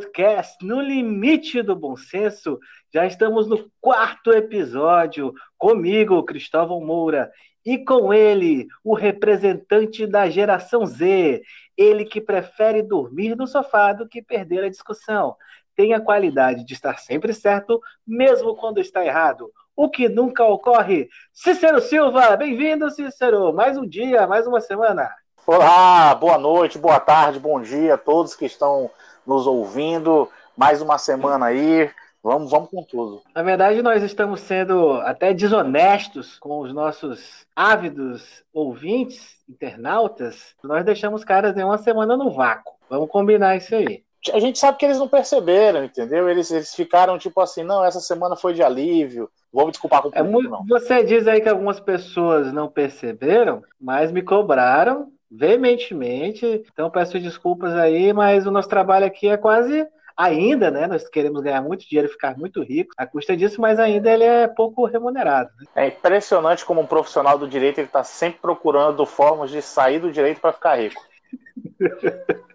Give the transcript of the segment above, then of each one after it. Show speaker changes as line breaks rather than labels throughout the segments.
podcast no limite do bom senso. Já estamos no quarto episódio, comigo, Cristóvão Moura, e com ele, o representante da geração Z, ele que prefere dormir no sofá do que perder a discussão. Tem a qualidade de estar sempre certo, mesmo quando está errado. O que nunca ocorre. Cícero Silva, bem-vindo, Cícero. Mais um dia, mais uma semana.
Olá, boa noite, boa tarde, bom dia a todos que estão nos ouvindo. Mais uma semana aí. Vamos, vamos com tudo.
Na verdade, nós estamos sendo até desonestos com os nossos ávidos ouvintes, internautas. Nós deixamos caras em uma semana no vácuo. Vamos combinar isso aí.
A gente sabe que eles não perceberam, entendeu? Eles, eles ficaram tipo assim, não, essa semana foi de alívio. Vou me desculpar com o
é,
não.
Você diz aí que algumas pessoas não perceberam, mas me cobraram veementemente. Então peço desculpas aí, mas o nosso trabalho aqui é quase ainda, né? Nós queremos ganhar muito dinheiro e ficar muito rico à custa disso, mas ainda ele é pouco remunerado. Né?
É impressionante como um profissional do direito ele está sempre procurando formas de sair do direito para ficar rico.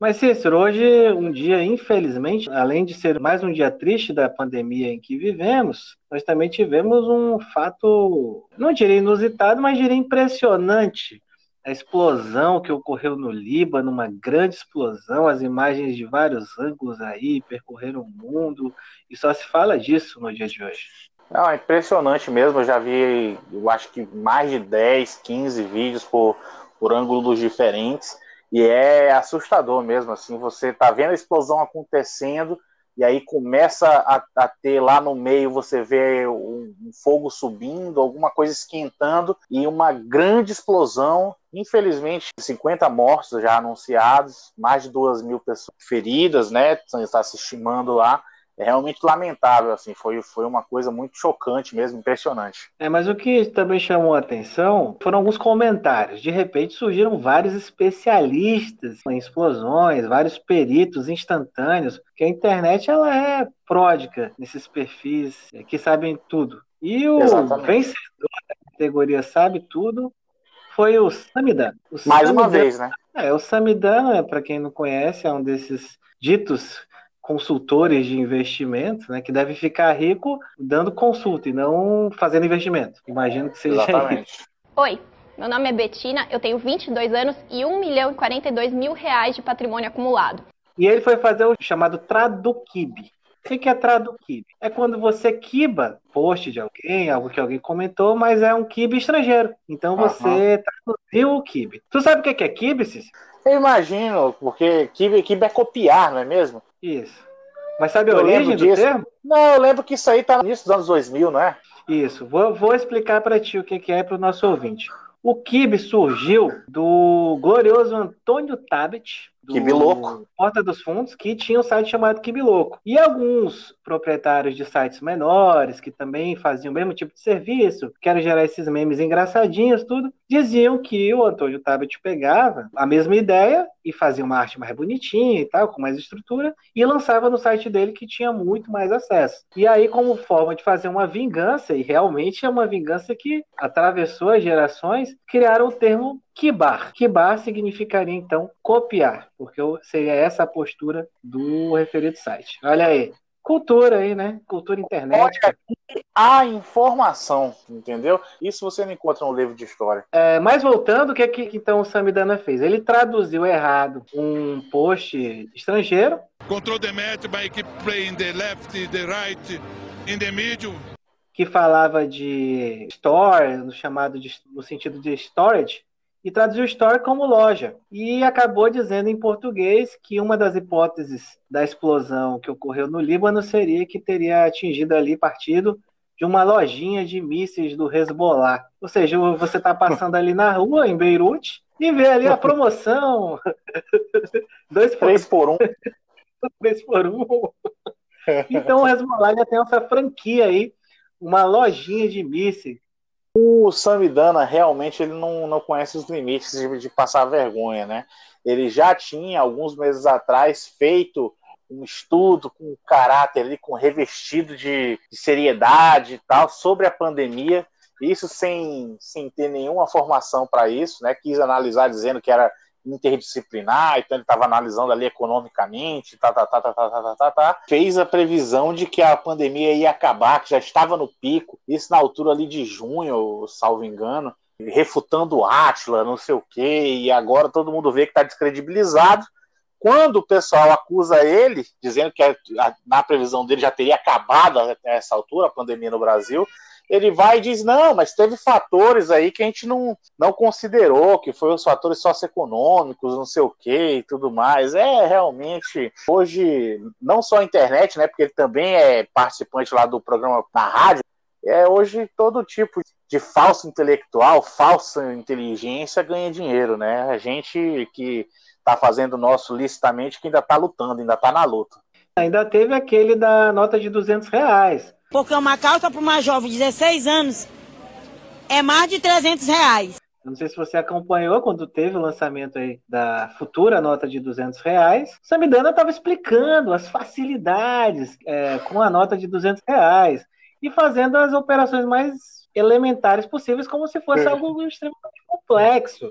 Mas, Cícero, hoje, um dia, infelizmente, além de ser mais um dia triste da pandemia em que vivemos, nós também tivemos um fato, não diria inusitado, mas diria impressionante a explosão que ocorreu no Líbano, uma grande explosão, as imagens de vários ângulos aí percorreram o mundo, e só se fala disso no dia de hoje.
Não, é impressionante mesmo, eu já vi, eu acho que mais de 10, 15 vídeos por, por ângulos diferentes, e é assustador mesmo, assim, você tá vendo a explosão acontecendo, e aí começa a, a, ter lá no meio, você vê um, um, fogo subindo, alguma coisa esquentando e uma grande explosão. Infelizmente, 50 mortos já anunciados, mais de 2 mil pessoas feridas, né? Está se estimando lá é realmente lamentável, assim, foi, foi uma coisa muito chocante mesmo, impressionante.
É, mas o que também chamou a atenção foram alguns comentários. De repente surgiram vários especialistas em explosões, vários peritos instantâneos, que a internet ela é pródica nesses perfis que sabem tudo. E o Exatamente. vencedor da categoria Sabe Tudo foi o Samidano. O
Mais uma vez, né?
É, o Samidano, é, para quem não conhece, é um desses ditos consultores de investimento, né, que deve ficar rico dando consulta e não fazendo investimento. Imagino que seja Exatamente. isso.
Oi, meu nome é Betina, eu tenho 22 anos e 1 milhão e 42 mil reais de patrimônio acumulado.
E ele foi fazer o chamado Traduquib. O que é Traduquib? É quando você quiba post de alguém, algo que alguém comentou, mas é um kibe estrangeiro. Então você uhum. traduziu o kibe. Tu sabe o que é kibe, Cícero?
Eu imagino, porque kibe, kibe é copiar, não é mesmo?
Isso. Mas sabe a eu origem do disso. termo?
Não, eu lembro que isso aí tá no início dos anos 2000, não é?
Isso. Vou, vou explicar para ti o que, que é para o nosso ouvinte. O Kibe surgiu do glorioso Antônio Tabet,
do Louco.
Porta dos Fundos, que tinha um site chamado Kibe Louco. E alguns proprietários de sites menores, que também faziam o mesmo tipo de serviço, querem gerar esses memes engraçadinhos, tudo, diziam que o Antônio Tabet pegava a mesma ideia e fazia uma arte mais bonitinha e tal, com mais estrutura, e lançava no site dele que tinha muito mais acesso. E aí, como forma de fazer uma vingança, e realmente é uma vingança que atravessou as gerações, criaram o termo Kibar. Kibar significaria então copiar, porque seria essa a postura do referido site. Olha aí. Cultura aí, né? Cultura internet. Olha,
a informação, entendeu? Isso você não encontra no livro de história.
É, mas voltando, o que, é que então o Samidana fez? Ele traduziu errado um post estrangeiro. Control the match by keep playing the left, the right, in the middle que falava de store, no chamado de, no sentido de storage, e traduziu store como loja. E acabou dizendo em português que uma das hipóteses da explosão que ocorreu no Líbano seria que teria atingido ali partido de uma lojinha de mísseis do Hezbollah. Ou seja, você está passando ali na rua, em Beirute, e vê ali a promoção.
Dois por Três por um.
Três por um. Então o Hezbollah já tem essa franquia aí, uma lojinha de mísseis
o Samidana realmente ele não, não conhece os limites de, de, passar vergonha, né? Ele já tinha, alguns meses atrás, feito um estudo com caráter ali, com revestido de, de seriedade e tal, sobre a pandemia, isso sem, sem ter nenhuma formação para isso, né? Quis analisar dizendo que era interdisciplinar, então ele estava analisando ali economicamente, tá, tá, tá, tá, tá, tá, tá, tá, fez a previsão de que a pandemia ia acabar, que já estava no pico, isso na altura ali de junho, salvo engano, refutando o Atila, não sei o quê, e agora todo mundo vê que está descredibilizado. Quando o pessoal acusa ele, dizendo que na previsão dele já teria acabado até essa altura a pandemia no Brasil, ele vai e diz: não, mas teve fatores aí que a gente não, não considerou, que foram os fatores socioeconômicos, não sei o que e tudo mais. É realmente, hoje, não só a internet, né? Porque ele também é participante lá do programa na rádio. É, hoje todo tipo de falso intelectual, falsa inteligência ganha dinheiro, né? A gente que está fazendo o nosso licitamente que ainda está lutando, ainda está na luta.
Ainda teve aquele da nota de 200 reais
porque uma calça para uma jovem de 16 anos é mais de 300 reais.
não sei se você acompanhou quando teve o lançamento aí da futura nota de 200 reais. Samidana estava explicando as facilidades é, com a nota de 200 reais e fazendo as operações mais elementares possíveis, como se fosse algo extremamente complexo.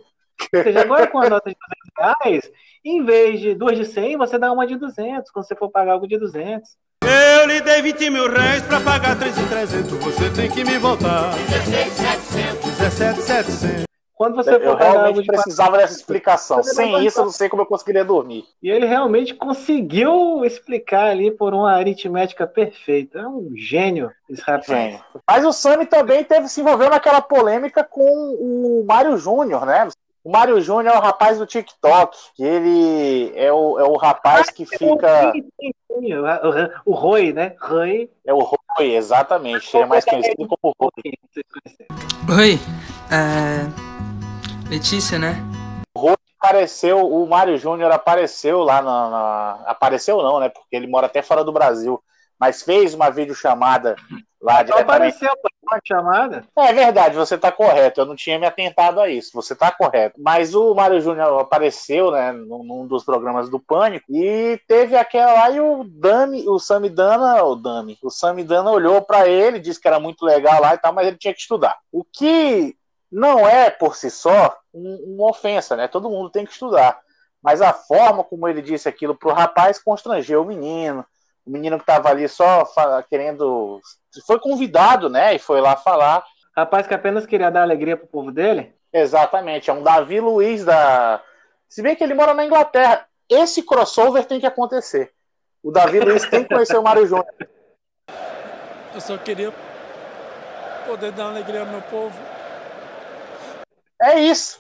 Ou seja, agora com a nota de 200 reais, em vez de duas de 100, você dá uma de 200, quando você for pagar algo de 200.
Eu lhe dei 20 mil reais pra pagar 3,300. Você tem que me voltar.
17,700. 17,700. Quando você
eu, eu realmente precisava dessa explicação. Sem isso, eu não sei como eu conseguiria dormir.
E ele realmente conseguiu explicar ali por uma aritmética perfeita. É um gênio esse rapaz.
Mas o Sami também teve se envolvendo naquela polêmica com o Mário Júnior, né? O Mário Júnior é o rapaz do TikTok, ele é o, é o rapaz que fica.
O Roi, né? Roi.
É o Roi, exatamente. Ele é mais conhecido como Roi.
Oi, é... Letícia, né?
O Roi apareceu, o Mário Júnior apareceu lá na, na, Apareceu não, né? Porque ele mora até fora do Brasil. Mas fez uma videochamada lá diretamente.
Apareceu uma chamada?
É verdade, você está correto. Eu não tinha me atentado a isso. Você está correto. Mas o Mário Júnior apareceu, né, num dos programas do Pânico e teve aquela lá e o Dani, o Samidana, o Dani, o Samidana olhou para ele, disse que era muito legal lá e tal, mas ele tinha que estudar. O que não é por si só uma ofensa, né? Todo mundo tem que estudar. Mas a forma como ele disse aquilo pro rapaz constrangeu o menino o menino que estava ali só querendo. Foi convidado, né? E foi lá falar.
Rapaz que apenas queria dar alegria pro povo dele?
Exatamente, é um Davi Luiz da. Se bem que ele mora na Inglaterra. Esse crossover tem que acontecer. O Davi Luiz tem que conhecer o Mário Júnior.
Eu só queria poder dar alegria ao meu povo.
É isso.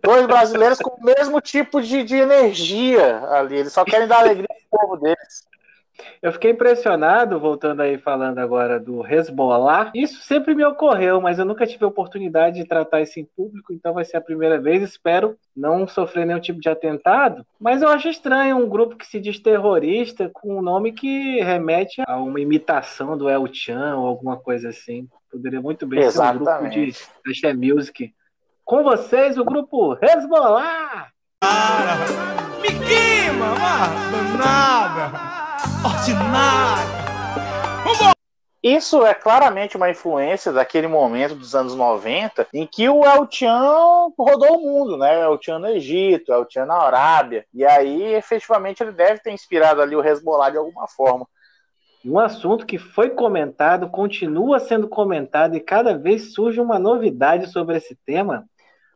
Dois brasileiros com o mesmo tipo de, de energia ali. Eles só querem dar alegria ao povo deles.
Eu fiquei impressionado, voltando aí falando agora do Hezbollah. Isso sempre me ocorreu, mas eu nunca tive a oportunidade de tratar isso em público, então vai ser a primeira vez. Espero não sofrer nenhum tipo de atentado. Mas eu acho estranho um grupo que se diz terrorista com um nome que remete a uma imitação do El Chan ou alguma coisa assim. Poderia muito bem
Exatamente.
ser um grupo de Axé Music. Com vocês, o grupo Hezbollah!
Para! Me queima, nada! Ordinária.
Isso é claramente uma influência daquele momento dos anos 90 em que o El Chan rodou o mundo, né? O El Chan no Egito, o El Chan na Arábia. E aí, efetivamente, ele deve ter inspirado ali o Hezbollah de alguma forma.
Um assunto que foi comentado, continua sendo comentado e cada vez surge uma novidade sobre esse tema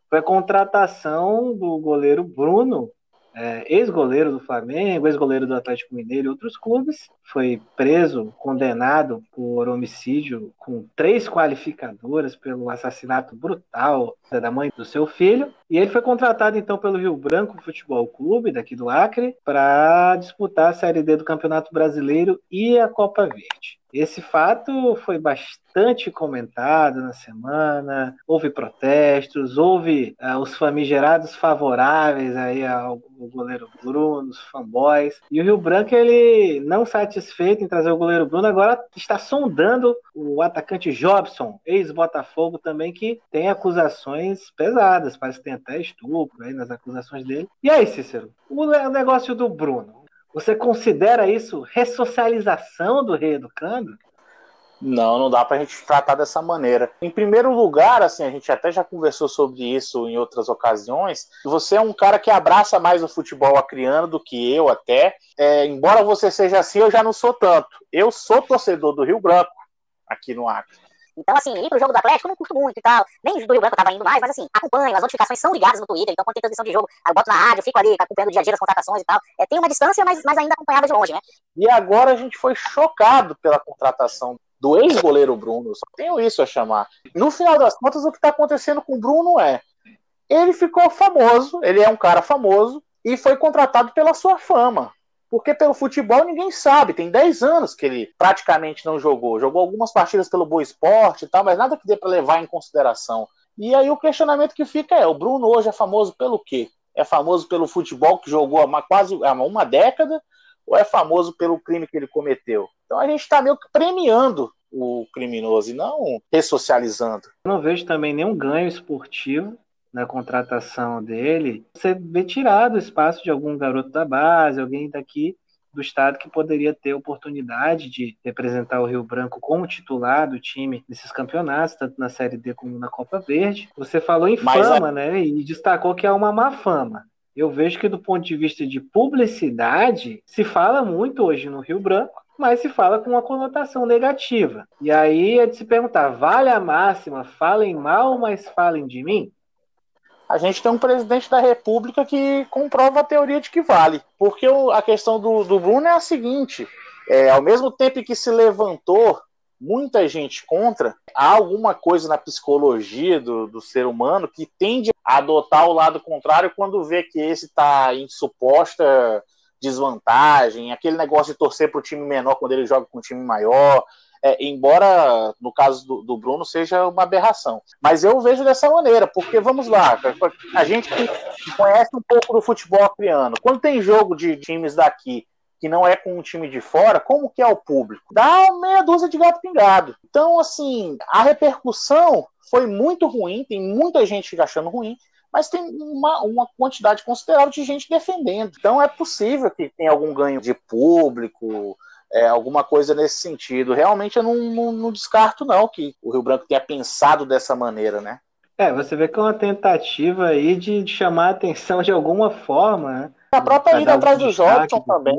foi a contratação do goleiro Bruno é, ex-goleiro do Flamengo, ex-goleiro do Atlético Mineiro e outros clubes, foi preso, condenado por homicídio com três qualificadoras pelo assassinato brutal da mãe do seu filho. E ele foi contratado então pelo Rio Branco Futebol Clube, daqui do Acre, para disputar a Série D do Campeonato Brasileiro e a Copa Verde. Esse fato foi bastante comentado na semana, houve protestos, houve uh, os famigerados favoráveis aí ao, ao, goleiro Bruno, os fanboys. E o Rio Branco, ele não satisfeito em trazer o goleiro Bruno, agora está sondando o atacante Jobson, ex-Botafogo também, que tem acusações pesadas, parece que tem até estupro aí nas acusações dele. E aí, Cícero, o negócio do Bruno, você considera isso ressocialização do reeducando?
Não, não dá pra gente tratar dessa maneira. Em primeiro lugar, assim, a gente até já conversou sobre isso em outras ocasiões. Você é um cara que abraça mais o futebol acriano do que eu até. É, embora você seja assim, eu já não sou tanto. Eu sou torcedor do Rio Branco, aqui no Acre.
Então, assim, ir pro jogo do Atlético não curto muito e tal. Nem do Rio Branco eu tava indo mais, mas assim, acompanho, as notificações são ligadas no Twitter, então quando tem transmissão de jogo, eu boto na rádio, fico ali acompanhando o dia a dia das contratações e tal. É, tem uma distância, mas, mas ainda acompanhava de longe, né?
E agora a gente foi chocado pela contratação do ex-goleiro Bruno. Só tenho isso a chamar. No final das contas, o que está acontecendo com o Bruno é. Ele ficou famoso, ele é um cara famoso, e foi contratado pela sua fama. Porque pelo futebol ninguém sabe. Tem 10 anos que ele praticamente não jogou. Jogou algumas partidas pelo Boa Esporte e tal, mas nada que dê para levar em consideração. E aí o questionamento que fica é: o Bruno hoje é famoso pelo quê? É famoso pelo futebol que jogou há quase uma década? Ou é famoso pelo crime que ele cometeu? Então a gente está meio que premiando o criminoso e não ressocializando.
Não vejo também nenhum ganho esportivo na contratação dele, você vê tirado o espaço de algum garoto da base, alguém daqui do estado que poderia ter oportunidade de representar o Rio Branco como titular do time nesses campeonatos, tanto na Série D como na Copa Verde. Você falou em Mas fama, a... né? E destacou que é uma má fama. Eu vejo que do ponto de vista de publicidade, se fala muito hoje no Rio Branco, mas se fala com uma conotação negativa. E aí é de se perguntar: vale a máxima, falem mal, mas falem de mim?
A gente tem um presidente da República que comprova a teoria de que vale. Porque a questão do, do Bruno é a seguinte: é, ao mesmo tempo que se levantou muita gente contra, há alguma coisa na psicologia do, do ser humano que tende a adotar o lado contrário quando vê que esse está em suposta desvantagem, aquele negócio de torcer para o time menor quando ele joga com um time maior, é, embora no caso do, do, Bruno seja uma aberração. Mas eu vejo dessa maneira, porque vamos lá, a gente conhece um pouco do futebol acriano. Quando tem jogo de times daqui que não é com um time de fora, como que é o público? Dá meia dúzia de gato pingado. Então, assim, a repercussão foi muito ruim, tem muita gente achando ruim, mas tem uma, uma quantidade considerável de gente defendendo. Então é possível que tenha algum ganho de público, é, alguma coisa nesse sentido. Realmente eu não, não, não, descarto, não, que o Rio Branco tenha pensado dessa maneira, né?
É, você vê que é uma tentativa aí de, chamar a atenção de alguma forma, né?
A própria ida atrás do Jobson também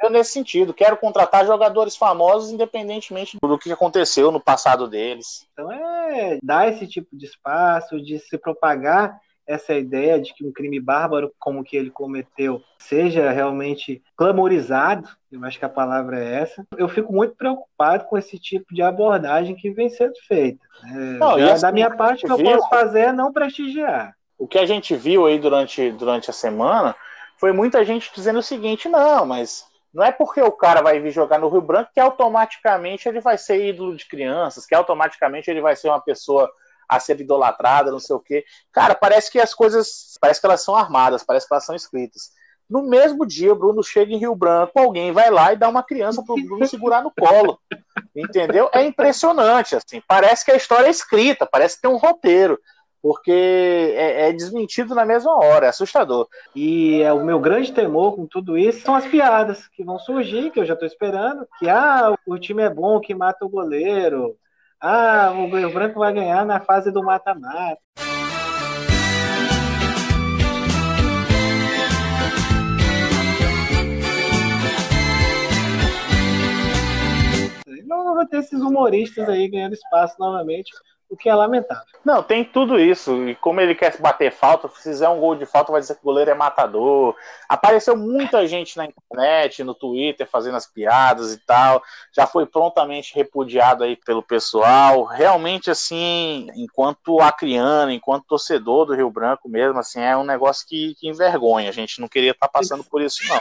é nesse sentido. Quero contratar jogadores famosos independentemente do que aconteceu no passado deles.
Então é dar esse tipo de espaço, de se propagar essa ideia de que um crime bárbaro como que ele cometeu seja realmente clamorizado, eu acho que a palavra é essa. Eu fico muito preocupado com esse tipo de abordagem que vem sendo feita. É, não, já, assim, da minha parte, o que eu viu, posso fazer é não prestigiar.
O que a gente viu aí durante, durante a semana foi muita gente dizendo o seguinte: não, mas não é porque o cara vai vir jogar no Rio Branco que automaticamente ele vai ser ídolo de crianças, que automaticamente ele vai ser uma pessoa a ser idolatrada, não sei o quê. Cara, parece que as coisas, parece que elas são armadas, parece que elas são escritas. No mesmo dia, o Bruno chega em Rio Branco, alguém vai lá e dá uma criança pro Bruno segurar no colo. Entendeu? É impressionante, assim. Parece que a história é escrita, parece que tem um roteiro porque é, é, desmentido na mesma hora, é assustador.
E é o meu grande temor com tudo isso são as piadas que vão surgir, que eu já estou esperando, que ah, o time é bom que mata o goleiro, ah, o Rio Branco vai ganhar na fase do mata-mata. Não vai ter esses humoristas aí ganhando espaço novamente o que é lamentável.
Não, tem tudo isso. E como ele quer bater falta, se fizer um gol de falta, vai dizer que o goleiro é matador. Apareceu muita gente na internet, no Twitter, fazendo as piadas e tal. Já foi prontamente repudiado aí pelo pessoal. Realmente, assim, enquanto acriano, enquanto torcedor do Rio Branco mesmo, assim, é um negócio que, que envergonha. A gente não queria estar tá passando por isso, não.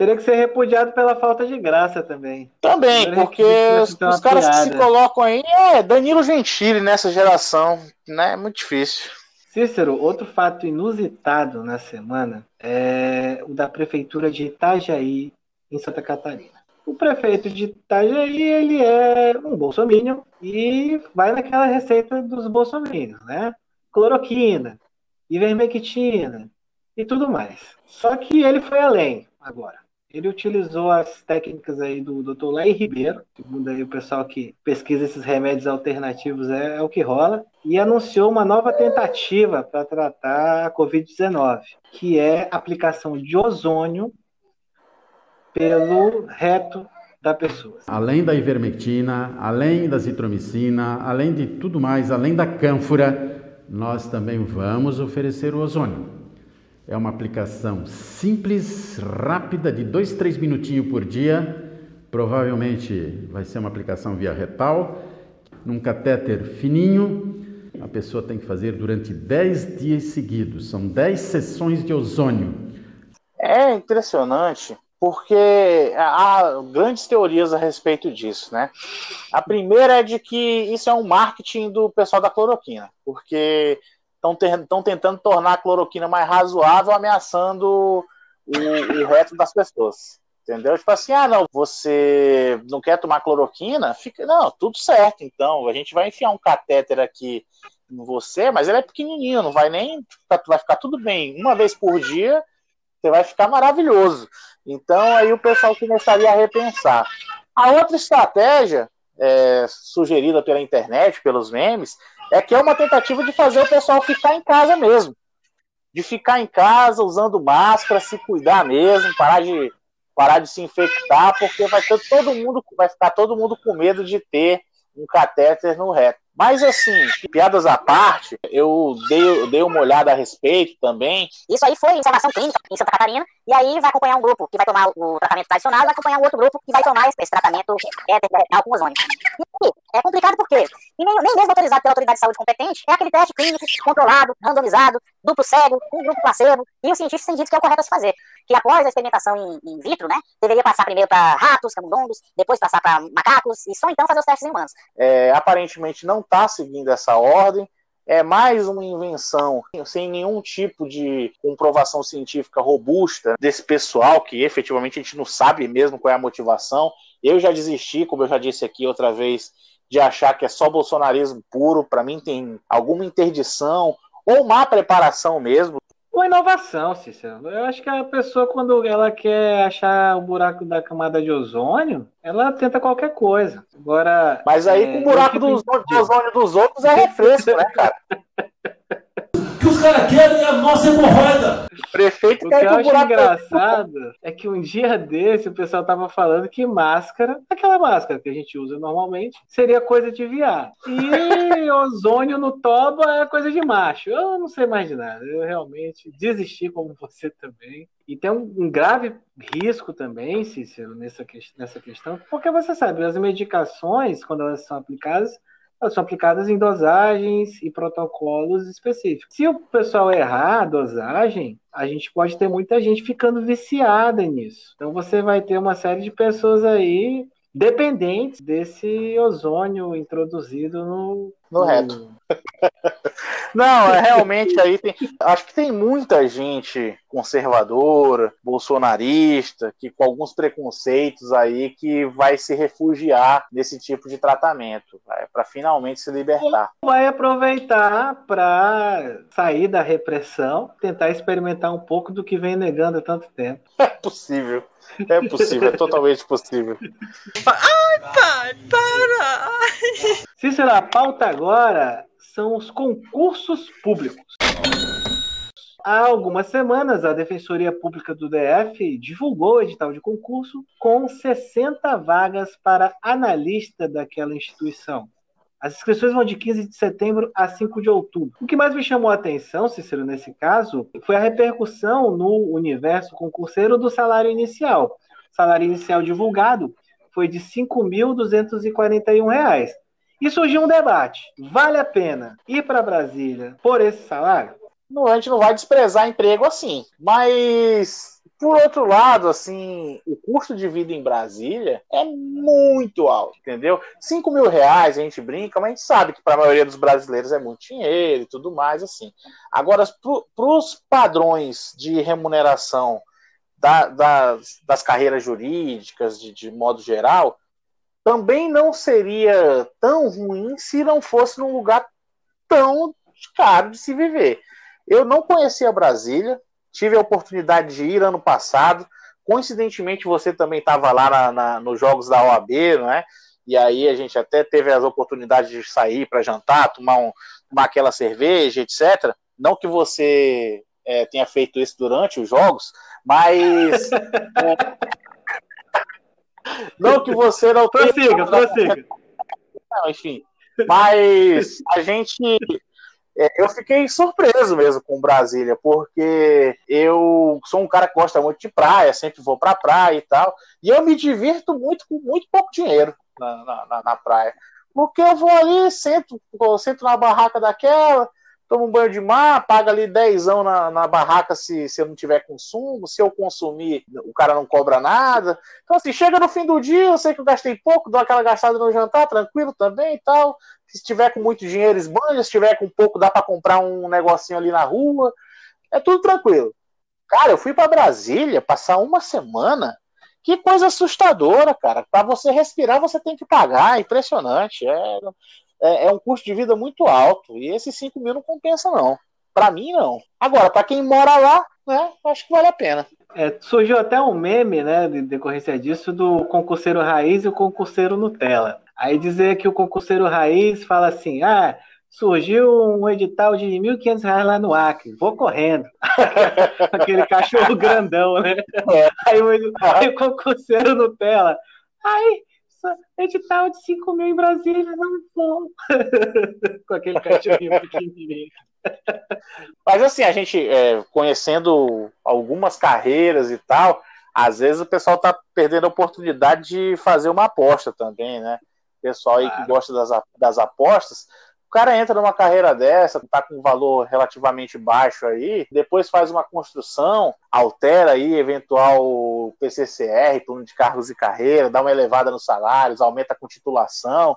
Teria que ser repudiado pela falta de graça também.
Também, porque os, os caras piada. que se colocam aí é Danilo Gentili nessa geração, né? É muito difícil.
Cícero, outro fato inusitado na semana é o da prefeitura de Itajaí, em Santa Catarina. O prefeito de Itajaí, ele é um bolsominion e vai naquela receita dos bolsominions, né? Cloroquina, ivermectina e tudo mais. Só que ele foi além agora. Ele utilizou as técnicas aí do Dr. Lai Ribeiro, segundo aí o pessoal que pesquisa esses remédios alternativos é, é o que rola, e anunciou uma nova tentativa para tratar a Covid-19, que é a aplicação de ozônio pelo reto da pessoa.
Além da ivermectina, além da zitromicina, além de tudo mais, além da cânfora, nós também vamos oferecer o ozônio. É uma aplicação simples, rápida, de dois, três minutinhos por dia. Provavelmente vai ser uma aplicação via retal, num catéter fininho. A pessoa tem que fazer durante 10 dias seguidos. São 10 sessões de ozônio.
É impressionante porque há grandes teorias a respeito disso, né? A primeira é de que isso é um marketing do pessoal da cloroquina, porque estão tentando tornar a cloroquina mais razoável, ameaçando o, o resto das pessoas. Entendeu? Tipo assim, ah, não, você não quer tomar cloroquina? Fica, não, tudo certo, então. A gente vai enfiar um catéter aqui em você, mas ele é pequenininho, não vai nem. Vai ficar tudo bem. Uma vez por dia, você vai ficar maravilhoso. Então, aí o pessoal começaria a repensar. A outra estratégia, é, sugerida pela internet, pelos memes, é que é uma tentativa de fazer o pessoal ficar em casa mesmo. De ficar em casa usando máscara, se cuidar mesmo, parar de, parar de se infectar, porque vai ter todo mundo, vai ficar todo mundo com medo de ter um catéter no reto. Mas assim, piadas à parte, eu dei, eu dei uma olhada a respeito também.
Isso aí foi informação clínica em Santa Catarina, e aí vai acompanhar um grupo que vai tomar o tratamento tradicional, vai acompanhar um outro grupo que vai tomar esse tratamento é, com ozônio. E é complicado porque e nem, nem mesmo autorizado pela autoridade de saúde competente, é aquele teste clínico controlado, randomizado, duplo cego, um grupo placebo, e os cientistas têm dito que é o correto a se fazer. Que após a experimentação em, in vitro, né, deveria passar primeiro para ratos, camundongos, depois passar para macacos, e só então fazer os testes em humanos.
É, aparentemente não está seguindo essa ordem. É mais uma invenção sem nenhum tipo de comprovação científica robusta desse pessoal que efetivamente a gente não sabe mesmo qual é a motivação. Eu já desisti, como eu já disse aqui outra vez, de achar que é só bolsonarismo puro. Para mim tem alguma interdição ou má preparação mesmo
uma inovação, Cícero. Eu acho que a pessoa, quando ela quer achar o buraco da camada de ozônio, ela tenta qualquer coisa. Agora.
Mas aí é, com o buraco do, do ozônio dos outros é refresco, né, cara?
os caras querem a nossa hemorroida.
Prefeito o que eu acho engraçado é que um dia desse o pessoal tava falando que máscara, aquela máscara que a gente usa normalmente, seria coisa de viado. E ozônio no toba é coisa de macho. Eu não sei mais de nada. Eu realmente desisti como você também. E tem um, um grave risco também, Cícero, nessa, nessa questão, porque você sabe, as medicações, quando elas são aplicadas, elas são aplicadas em dosagens e protocolos específicos. Se o pessoal errar a dosagem, a gente pode ter muita gente ficando viciada nisso. Então você vai ter uma série de pessoas aí dependentes desse ozônio introduzido no,
no reto. Não, é, realmente aí tem. Acho que tem muita gente conservadora, bolsonarista, que com alguns preconceitos aí que vai se refugiar nesse tipo de tratamento, para finalmente se libertar.
Vai aproveitar para sair da repressão, tentar experimentar um pouco do que vem negando há tanto tempo.
É possível. É possível, é totalmente possível.
Ai, pai, para!
Cícero, a pauta agora são os concursos públicos. Há algumas semanas, a Defensoria Pública do DF divulgou o edital de concurso com 60 vagas para analista daquela instituição. As inscrições vão de 15 de setembro a 5 de outubro. O que mais me chamou a atenção, Cícero, nesse caso, foi a repercussão no universo concurseiro do salário inicial. O salário inicial divulgado foi de R$ 5.241. E surgiu um debate: vale a pena ir para Brasília por esse salário?
Não, a gente não vai desprezar emprego assim, mas por outro lado, assim, o custo de vida em Brasília é muito alto, entendeu? 5 mil reais a gente brinca, mas a gente sabe que para a maioria dos brasileiros é muito dinheiro e tudo mais, assim. Agora, para os padrões de remuneração da, das, das, carreiras jurídicas, de, de modo geral, também não seria tão ruim se não fosse num lugar tão caro de se viver. Eu não conhecia Brasília, tive a oportunidade de ir ano passado, Coincidentemente, você também estava lá na, na, nos jogos da OAB, não é? E aí a gente até teve as oportunidades de sair para jantar, tomar, um, tomar aquela cerveja, etc. Não que você é, tenha feito isso durante os jogos, mas. é, não que você não
tenha. Prossiga, prossiga.
Não, enfim. Mas a gente. É, eu fiquei surpreso mesmo com Brasília, porque eu sou um cara que gosta muito de praia, sempre vou pra praia e tal. E eu me divirto muito com muito pouco dinheiro na, na, na praia. Porque eu vou ali, sento, sento na barraca daquela, tomo um banho de mar, paga ali dezão na, na barraca se, se eu não tiver consumo, se eu consumir, o cara não cobra nada. Então, assim, chega no fim do dia, eu sei que eu gastei pouco, dou aquela gastada no jantar, tranquilo também e tal. Se tiver com muito dinheiro, esbanja, se tiver com pouco, dá para comprar um negocinho ali na rua. É tudo tranquilo. Cara, eu fui para Brasília passar uma semana. Que coisa assustadora, cara. Para você respirar, você tem que pagar. É impressionante. É, é, é um custo de vida muito alto. E esses 5 mil não compensa, não. Para mim, não. Agora, para quem mora lá, né, acho que vale a pena.
É, surgiu até um meme, né, de decorrência disso, do concurseiro raiz e o concurseiro Nutella. Aí dizer que o concurseiro raiz fala assim: ah, surgiu um edital de R$ 1.500 lá no Acre, vou correndo. Aquele cachorro grandão, né? É. Aí, o, aí o concurseiro Nutella. Aí, edital de 5 mil em Brasília, não vou. Com aquele cachorrinho pequenininho.
Mas assim, a gente é, conhecendo algumas carreiras e tal, às vezes o pessoal tá perdendo a oportunidade de fazer uma aposta também, né? Pessoal aí claro. que gosta das, das apostas, o cara entra numa carreira dessa, tá com um valor relativamente baixo aí, depois faz uma construção, altera aí eventual PCCR, plano de cargos e carreira, dá uma elevada nos salários, aumenta com titulação,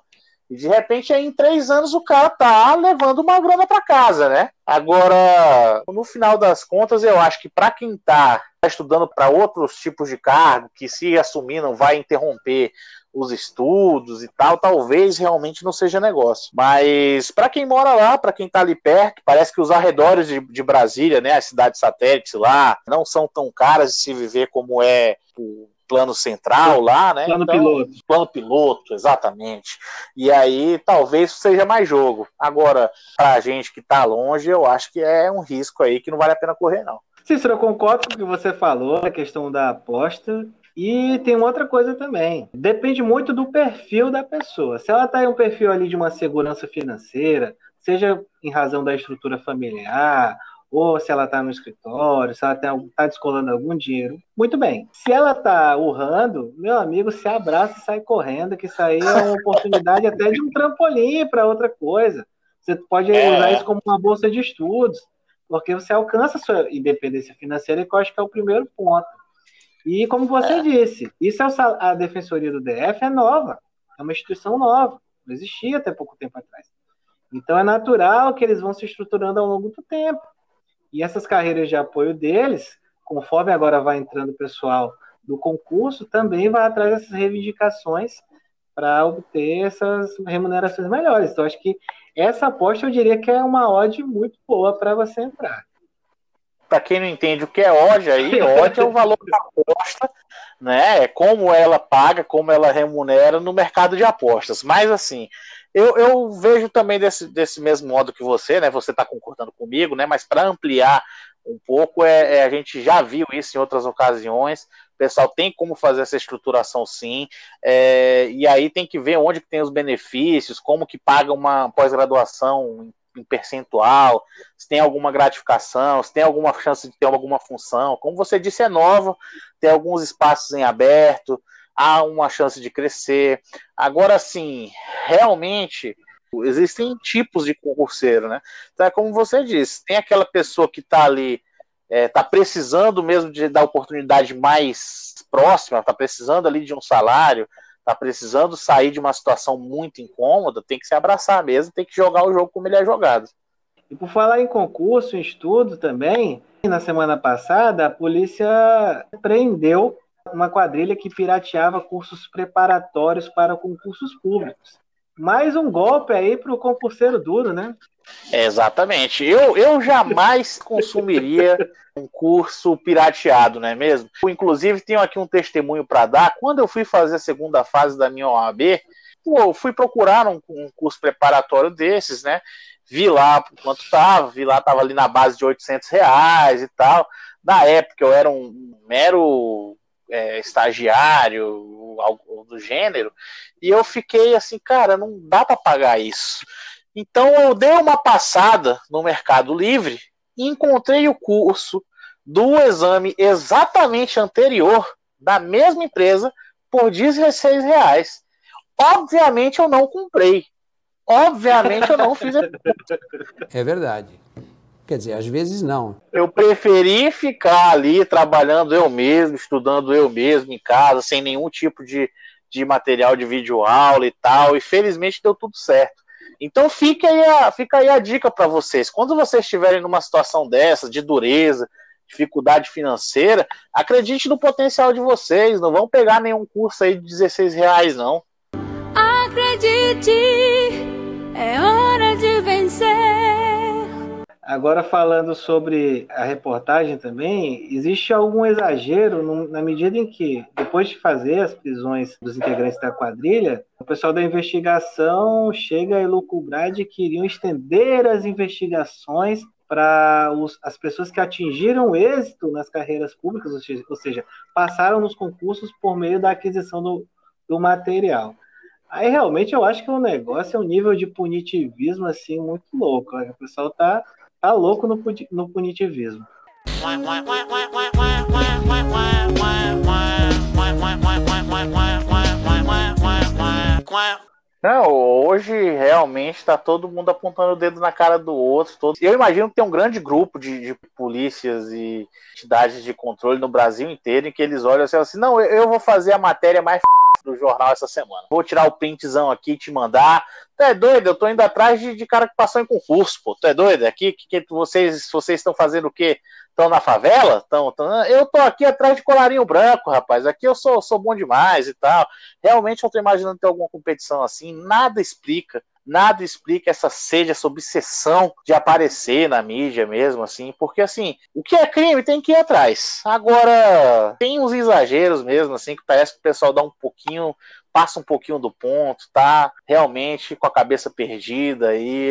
e de repente, aí, em três anos, o cara tá levando uma grana para casa, né? Agora, no final das contas, eu acho que para quem tá estudando para outros tipos de cargo, que se assumir não vai interromper os estudos e tal, talvez realmente não seja negócio. Mas para quem mora lá, para quem está ali perto, parece que os arredores de, de, Brasília, né, as cidades satélites lá, não são tão caras de se viver como é o plano central lá, né?
Plano então, piloto.
Plano piloto, exatamente. E aí talvez seja mais jogo. Agora, para a gente que está longe, eu acho que é um risco aí que não vale a pena correr, não.
Cícero, eu concordo com o que você falou, a questão da aposta. E tem outra coisa também. Depende muito do perfil da pessoa. Se ela está em um perfil ali de uma segurança financeira, seja em razão da estrutura familiar, ou se ela está no escritório, se ela está descolando algum dinheiro, muito bem. Se ela está urrando, meu amigo, se abraça e sai correndo, que isso aí é uma oportunidade até de um trampolim para outra coisa. Você pode é. usar isso como uma bolsa de estudos, porque você alcança a sua independência financeira, que eu acho que é o primeiro ponto. E como você é. disse, isso é a Defensoria do DF é nova, é uma instituição nova, não existia até pouco tempo atrás. Então é natural que eles vão se estruturando ao longo do tempo. E essas carreiras de apoio deles, conforme agora vai entrando o pessoal do concurso, também vai atrás dessas reivindicações para obter essas remunerações melhores. Então acho que essa aposta eu diria que é uma odd muito boa para você entrar
para quem não entende o que é odd aí, odd é o valor da aposta, né? É como ela paga, como ela remunera no mercado de apostas. Mas assim, eu, eu vejo também desse, desse mesmo modo que você, né? Você está concordando comigo, né? Mas para ampliar um pouco, é, é, a gente já viu isso em outras ocasiões. O pessoal tem como fazer essa estruturação sim, é, e aí tem que ver onde que tem os benefícios, como que paga uma pós-graduação em percentual, se tem alguma gratificação, se tem alguma chance de ter alguma função. Como você disse, é nova, tem alguns espaços em aberto, há uma chance de crescer. Agora, sim, realmente existem tipos de concurseiro, né? Então, é como você disse, tem aquela pessoa que está ali, está é, tá precisando mesmo de, da oportunidade mais próxima, está precisando ali de um salário, tá precisando sair de uma situação muito incômoda, tem que se abraçar mesmo, tem que jogar o jogo como ele é jogado.
E por falar em concurso, em estudo também, na semana passada a polícia prendeu uma quadrilha que pirateava cursos preparatórios para concursos públicos. Mais um golpe aí pro concurseiro duro, né?
Exatamente. Eu, eu jamais consumiria um curso pirateado, não é mesmo? Inclusive, tenho aqui um testemunho para dar. Quando eu fui fazer a segunda fase da minha OAB, pô, fui procurar um, um, curso preparatório desses, né? Vi lá quanto estava, vi lá estava ali na base de 800 reais e tal. Na época eu era um mero é, estagiário, algo do gênero, e eu fiquei assim, cara, não dá para pagar isso. Então eu dei uma passada no Mercado Livre e encontrei o curso do exame exatamente anterior da mesma empresa por 16 reais. Obviamente eu não comprei. Obviamente eu não fiz.
É verdade. Quer dizer, às vezes não.
Eu preferi ficar ali trabalhando eu mesmo, estudando eu mesmo em casa, sem nenhum tipo de, de material de vídeo aula e tal. E felizmente deu tudo certo. Então fica aí a, fica aí a dica para vocês. Quando vocês estiverem numa situação dessa, de dureza, dificuldade financeira, acredite no potencial de vocês. Não vão pegar nenhum curso aí de 16 reais, não.
Acredite, é hora de vencer.
Agora, falando sobre a reportagem também, existe algum exagero no, na medida em que, depois de fazer as prisões dos integrantes da quadrilha, o pessoal da investigação chega a elucubrar de que iriam estender as investigações para as pessoas que atingiram êxito nas carreiras públicas, ou seja, ou seja, passaram nos concursos por meio da aquisição do, do material. Aí realmente eu acho que o negócio é um nível de punitivismo assim muito louco. O pessoal tá tá louco no, no punitivismo.
Não, hoje realmente está todo mundo apontando o dedo na cara do outro. Todo... Eu imagino que tem um grande grupo de, de polícias e entidades de controle no Brasil inteiro em que eles olham assim, assim não, eu vou fazer a matéria mais do jornal essa semana. Vou tirar o printzão aqui e te mandar. Tu é doido? Eu tô indo atrás de, de cara que passou em concurso, pô. Tu é doido? Aqui que, que vocês vocês estão fazendo o quê? Estão na favela? Tão, tão, eu tô aqui atrás de colarinho branco, rapaz. Aqui eu sou, sou bom demais e tal. Realmente eu tô imaginando ter alguma competição assim. Nada explica nada explica essa sede, essa obsessão de aparecer na mídia mesmo, assim, porque assim, o que é crime tem que ir atrás. Agora, tem uns exageros mesmo, assim, que parece que o pessoal dá um pouquinho, passa um pouquinho do ponto, tá realmente com a cabeça perdida aí.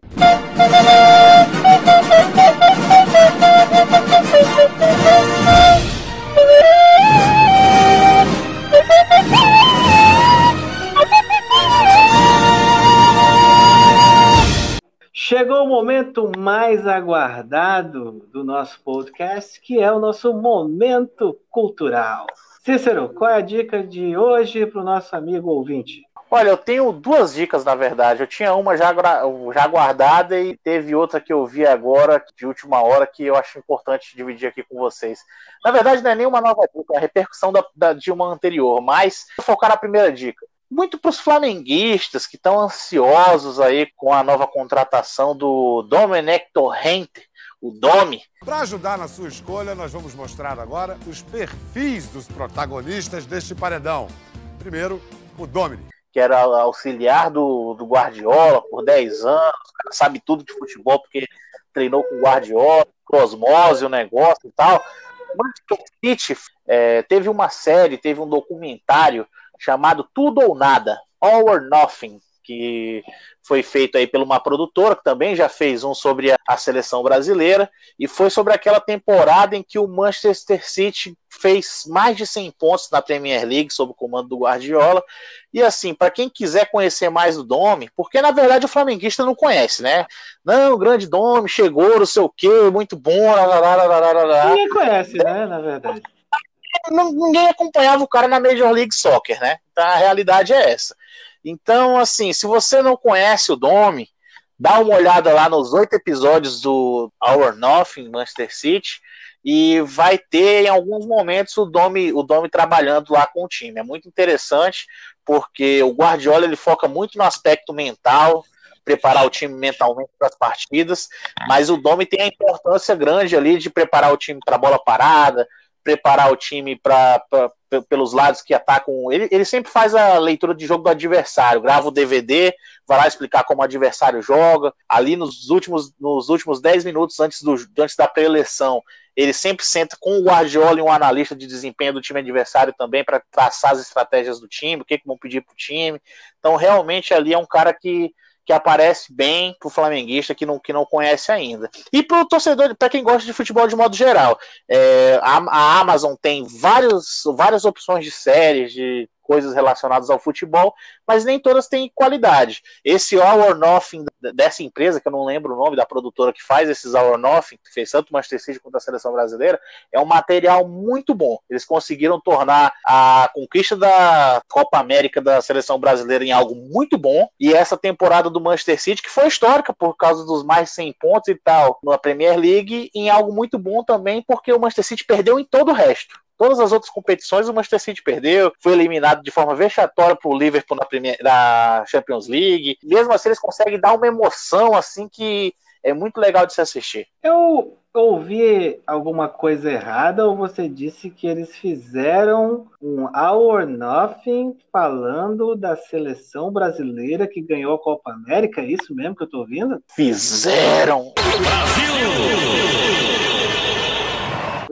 Chegou o momento mais aguardado do nosso podcast, que é o nosso momento cultural. Cícero, qual é a dica de hoje para o nosso amigo ouvinte?
Olha, eu tenho duas dicas, na verdade. Eu tinha uma já, já guardada e teve outra que eu vi agora, de última hora, que eu acho importante dividir aqui com vocês. Na verdade, não é nenhuma nova dica, é a repercussão da, da, de uma anterior, mas vou focar na primeira dica muito para os flamenguistas que estão ansiosos aí com a nova contratação do Domenech Torrente, o Domi.
Para ajudar na sua escolha, nós vamos mostrar agora os perfis dos protagonistas deste paredão. Primeiro, o Domini.
Que era auxiliar do, do Guardiola por 10 anos, sabe tudo de futebol porque treinou com o Guardiola, osmose, o negócio e tal. Manchester City é, teve uma série, teve um documentário chamado Tudo ou Nada, All or Nothing, que foi feito aí por uma produtora que também já fez um sobre a, seleção brasileira e foi sobre aquela temporada em que o Manchester City fez mais de 100 pontos na Premier League sob o comando do Guardiola. E assim, para quem quiser conhecer mais do Domi, porque na verdade o flamenguista não conhece, né? Não, o grande Domi chegou, não sei o quê, muito bom, lá,
Ninguém conhece, né, na verdade
ninguém acompanhava o cara na Major League Soccer, né? Então a realidade é essa. Então, assim, se você não conhece o Domi, dá uma olhada lá nos oito episódios do Our Nothing Manchester City e vai ter em alguns momentos o Domi, o Domi trabalhando lá com o time. É muito interessante porque o Guardiola ele foca muito no aspecto mental, preparar o time mentalmente para as partidas, mas o Domi tem a importância grande ali de preparar o time para bola parada, preparar o time para pelos lados que atacam. Ele, ele sempre faz a leitura de jogo do adversário, grava o DVD, vai lá explicar como o adversário joga. Ali nos últimos, nos últimos 10 minutos antes, do, antes da pré-eleição, ele sempre senta com o Guardiola e um analista de desempenho do time adversário também para traçar as estratégias do time, o que, que vão pedir para o time. Então, realmente, ali é um cara que que aparece bem pro flamenguista que não, que não conhece ainda. E pro torcedor, para quem gosta de futebol de modo geral. É, a, a, Amazon tem vários, várias opções de séries, de coisas relacionadas ao futebol, mas nem todas têm qualidade. Esse All or Nothing dessa empresa, que eu não lembro o nome da produtora que faz esses All or Nothing, que fez tanto o Manchester City quanto a seleção brasileira, é um material muito bom. Eles conseguiram tornar a conquista da Copa América da seleção brasileira em algo muito bom, e essa temporada do Manchester City, que foi histórica por causa dos mais 100 pontos e tal na Premier League, em algo muito bom também, porque o Manchester City perdeu em todo o resto. Todas as outras competições o Manchester City perdeu, foi eliminado de forma vexatória pro Liverpool na, Premier, na Champions League. Mesmo assim, eles conseguem dar uma emoção assim que é muito legal de se assistir.
Eu ouvi alguma coisa errada ou você disse que eles fizeram um All or Nothing falando da seleção brasileira que ganhou a Copa América? É isso mesmo que eu tô ouvindo?
Fizeram! Brasil!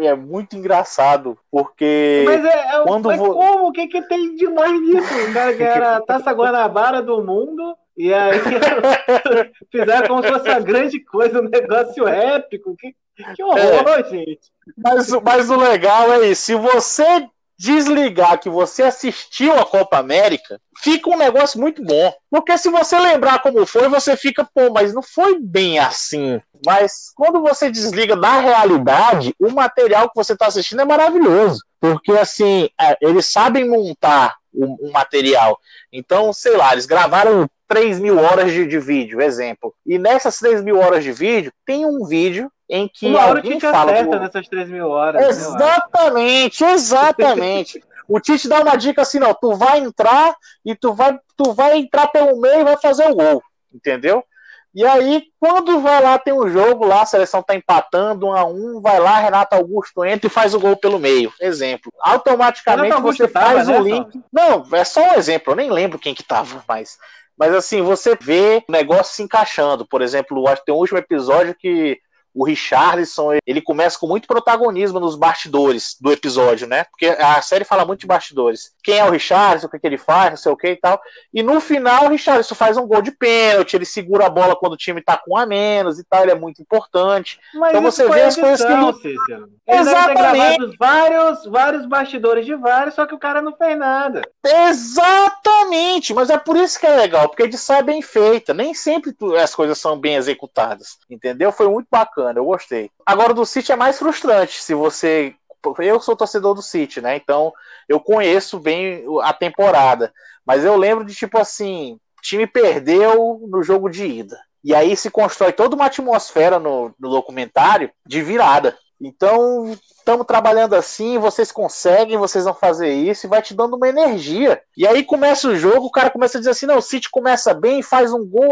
É muito engraçado, porque.
Mas é, é quando mas como? O que, que tem de mais nisso? O cara que era a taça Guanabara do mundo. E aí fizeram como se fosse uma grande coisa, um negócio épico. Que, que horror, é. gente.
Mas, mas o legal é isso. Se você desligar que você assistiu a Copa América, fica um negócio muito bom. Porque se você lembrar como foi, você fica, pô, mas não foi bem assim. Mas quando você desliga da realidade, o material que você está assistindo é maravilhoso. Porque assim, é, eles sabem montar o, o material. Então, sei lá, eles gravaram 3 mil horas de, de vídeo, exemplo. E nessas 3 mil horas de vídeo, tem um vídeo em que
Uma hora alguém fala acerta do... nessas 3 mil horas.
Exatamente, exatamente. o Tite dá uma dica assim, não, tu vai entrar e tu vai, tu vai entrar pelo meio e vai fazer o gol, entendeu? E aí, quando vai lá, tem um jogo lá, a seleção tá empatando um a um, vai lá, Renato Augusto entra e faz o gol pelo meio. Exemplo. Automaticamente você faz o link. Não, é só um exemplo, eu nem lembro quem que tava, mas. Mas assim, você vê o negócio se encaixando. Por exemplo, acho que tem um último episódio que o Richardson, ele começa com muito protagonismo nos bastidores do episódio, né? Porque a série fala muito de bastidores. Quem é o Richardson, o que, que ele faz, não sei o que e tal. E no final, o Richardson faz um gol de pênalti, ele segura a bola quando o time tá com a menos e tal, ele é muito importante.
Mas então você vê as coisas que. Cícero. Ele Exatamente. vários, vários bastidores de vários, só que o cara não fez nada.
Exatamente, mas é por isso que é legal, porque a edição é bem feita. Nem sempre as coisas são bem executadas, entendeu? Foi muito bacana bacana, eu gostei. Agora, do City é mais frustrante, se você. Eu sou torcedor do City, né? Então eu conheço bem a temporada. Mas eu lembro de tipo assim: time perdeu no jogo de ida. E aí se constrói toda uma atmosfera no, no documentário de virada. Então, estamos trabalhando assim, vocês conseguem, vocês vão fazer isso, e vai te dando uma energia. E aí começa o jogo, o cara começa a dizer assim: não, o City começa bem, faz um gol,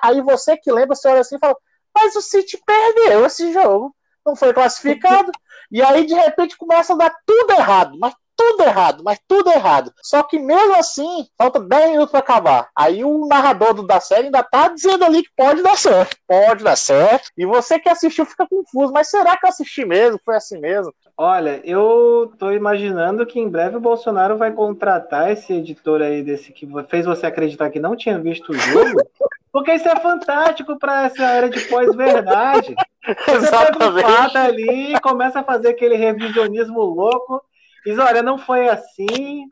aí você que lembra, você olha assim e fala: mas o City perdeu esse jogo, não foi classificado. e aí, de repente, começa a dar tudo errado, mas tudo errado, mas tudo errado. Só que mesmo assim, falta 10 minutos para acabar. Aí o narrador da série ainda tá dizendo ali que pode dar certo. Pode dar certo. E você que assistiu fica confuso. Mas será que eu assisti mesmo? Foi assim mesmo?
Olha, eu tô imaginando que em breve o Bolsonaro vai contratar esse editor aí desse que fez você acreditar que não tinha visto o jogo porque isso é fantástico para essa era de pós-verdade. Você pega um fato ali, começa a fazer aquele revisionismo louco, diz, olha, não foi assim,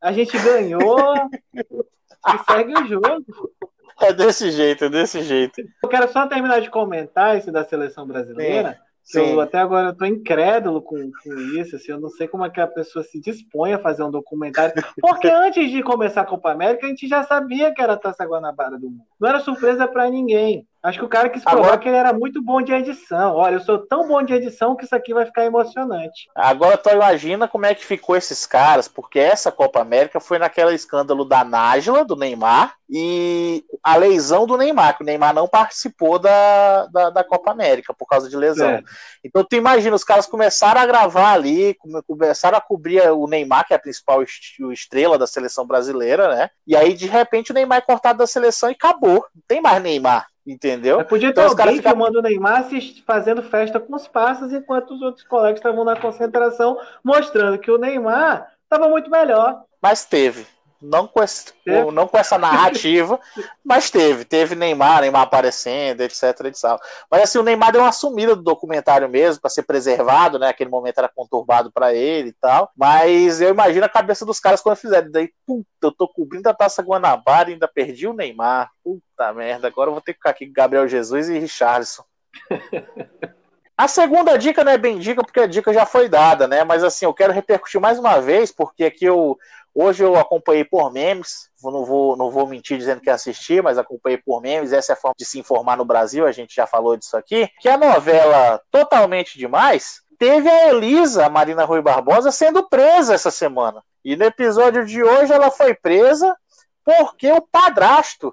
a gente ganhou, e segue o jogo.
É desse jeito, é desse jeito.
Eu quero só terminar de comentar esse da seleção brasileira. Sim. Sim. Eu até agora estou incrédulo com, com isso, assim, eu não sei como é que a pessoa se dispõe a fazer um documentário, porque antes de começar a Copa América, a gente já sabia que era a Taça Guanabara do mundo. Não era surpresa para ninguém. Acho que o cara quis provar Agora... que ele era muito bom de edição. Olha, eu sou tão bom de edição que isso aqui vai ficar emocionante.
Agora tu imagina como é que ficou esses caras, porque essa Copa América foi naquele escândalo da Nájila, do Neymar, e a lesão do Neymar, que o Neymar não participou da, da, da Copa América por causa de lesão. É. Então tu imagina, os caras começaram a gravar ali, começaram a cobrir o Neymar, que é a principal estrela da seleção brasileira, né? E aí, de repente, o Neymar é cortado da seleção e acabou. Não tem mais Neymar. Entendeu?
Mas podia ter então, alguém fica... filmando o Neymar fazendo festa com os passos, enquanto os outros colegas estavam na concentração, mostrando que o Neymar estava muito melhor.
Mas teve não com, esse, não com essa narrativa, mas teve, teve Neymar, Neymar aparecendo, etc, etc. Mas assim, o Neymar deu uma sumida do documentário mesmo, para ser preservado, né? Aquele momento era conturbado para ele e tal. Mas eu imagino a cabeça dos caras quando fizeram. Daí, puta, eu tô cobrindo a taça Guanabara e ainda perdi o Neymar. Puta merda, agora eu vou ter que ficar aqui com Gabriel Jesus e Richardson. A segunda dica não é bem dica, porque a dica já foi dada, né? Mas assim, eu quero repercutir mais uma vez, porque aqui eu Hoje eu acompanhei por memes, não vou, não vou mentir dizendo que assisti, mas acompanhei por memes, essa é a forma de se informar no Brasil, a gente já falou disso aqui, que a novela Totalmente Demais teve a Elisa, a Marina Rui Barbosa, sendo presa essa semana. E no episódio de hoje ela foi presa porque o padrasto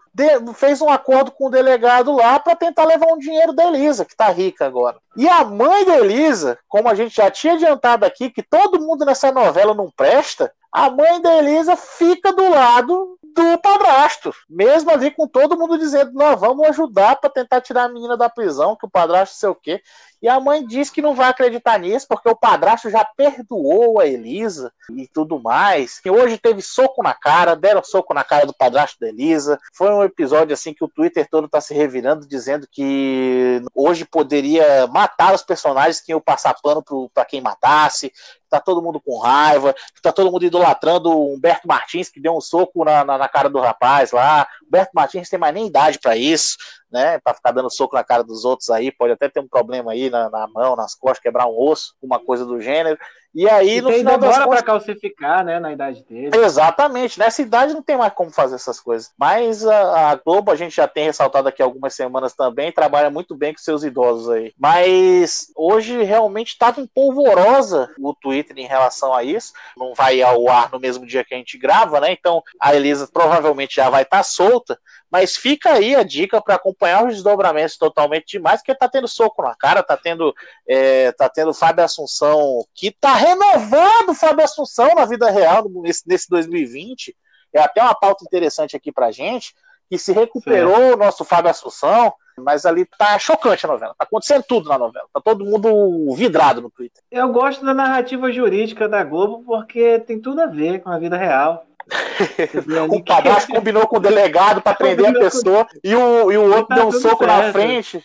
fez um acordo com o delegado lá para tentar levar um dinheiro da Elisa, que tá rica agora. E a mãe da Elisa, como a gente já tinha adiantado aqui, que todo mundo nessa novela não presta, a mãe da Elisa fica do lado do padrasto, mesmo ali com todo mundo dizendo: nós vamos ajudar para tentar tirar a menina da prisão, que o padrasto sei o quê. E a mãe diz que não vai acreditar nisso, porque o padrasto já perdoou a Elisa e tudo mais. E hoje teve soco na cara, deram soco na cara do padrasto da Elisa. Foi um episódio assim que o Twitter todo tá se revirando, dizendo que hoje poderia matar os personagens que iam passar pano para quem matasse. Tá todo mundo com raiva, tá todo mundo idolatrando o Humberto Martins, que deu um soco na, na, na cara do rapaz lá. Humberto Martins tem mais nem idade para isso né? Para ficar dando soco na cara dos outros aí, pode até ter um problema aí na, na mão, nas costas, quebrar um osso, uma coisa do gênero. E aí,
e no final das contas... para calcificar, né, na idade dele.
Exatamente, nessa idade não tem mais como fazer essas coisas. Mas a, a, Globo, a gente já tem ressaltado aqui algumas semanas também, trabalha muito bem com seus idosos aí. Mas hoje realmente estava empolvorosa o Twitter em relação a isso. Não vai ao ar no mesmo dia que a gente grava, né? Então a Elisa provavelmente já vai estar tá solta. Mas fica aí a dica para acompanhar os desdobramentos totalmente demais, porque tá tendo soco na cara, tá tendo, é, tá tendo Fábio Assunção, que tá renovando Fábio Assunção na vida real nesse, nesse 2020. É até uma pauta interessante aqui pra gente, que se recuperou o nosso Fábio Assunção, mas ali tá chocante a novela. Tá acontecendo tudo na novela. Tá todo mundo vidrado no Twitter.
Eu gosto da narrativa jurídica da Globo porque tem tudo a ver com a vida real.
o padrasto combinou com o delegado para prender a pessoa com... e o, e o outro tá deu um soco certo. na frente.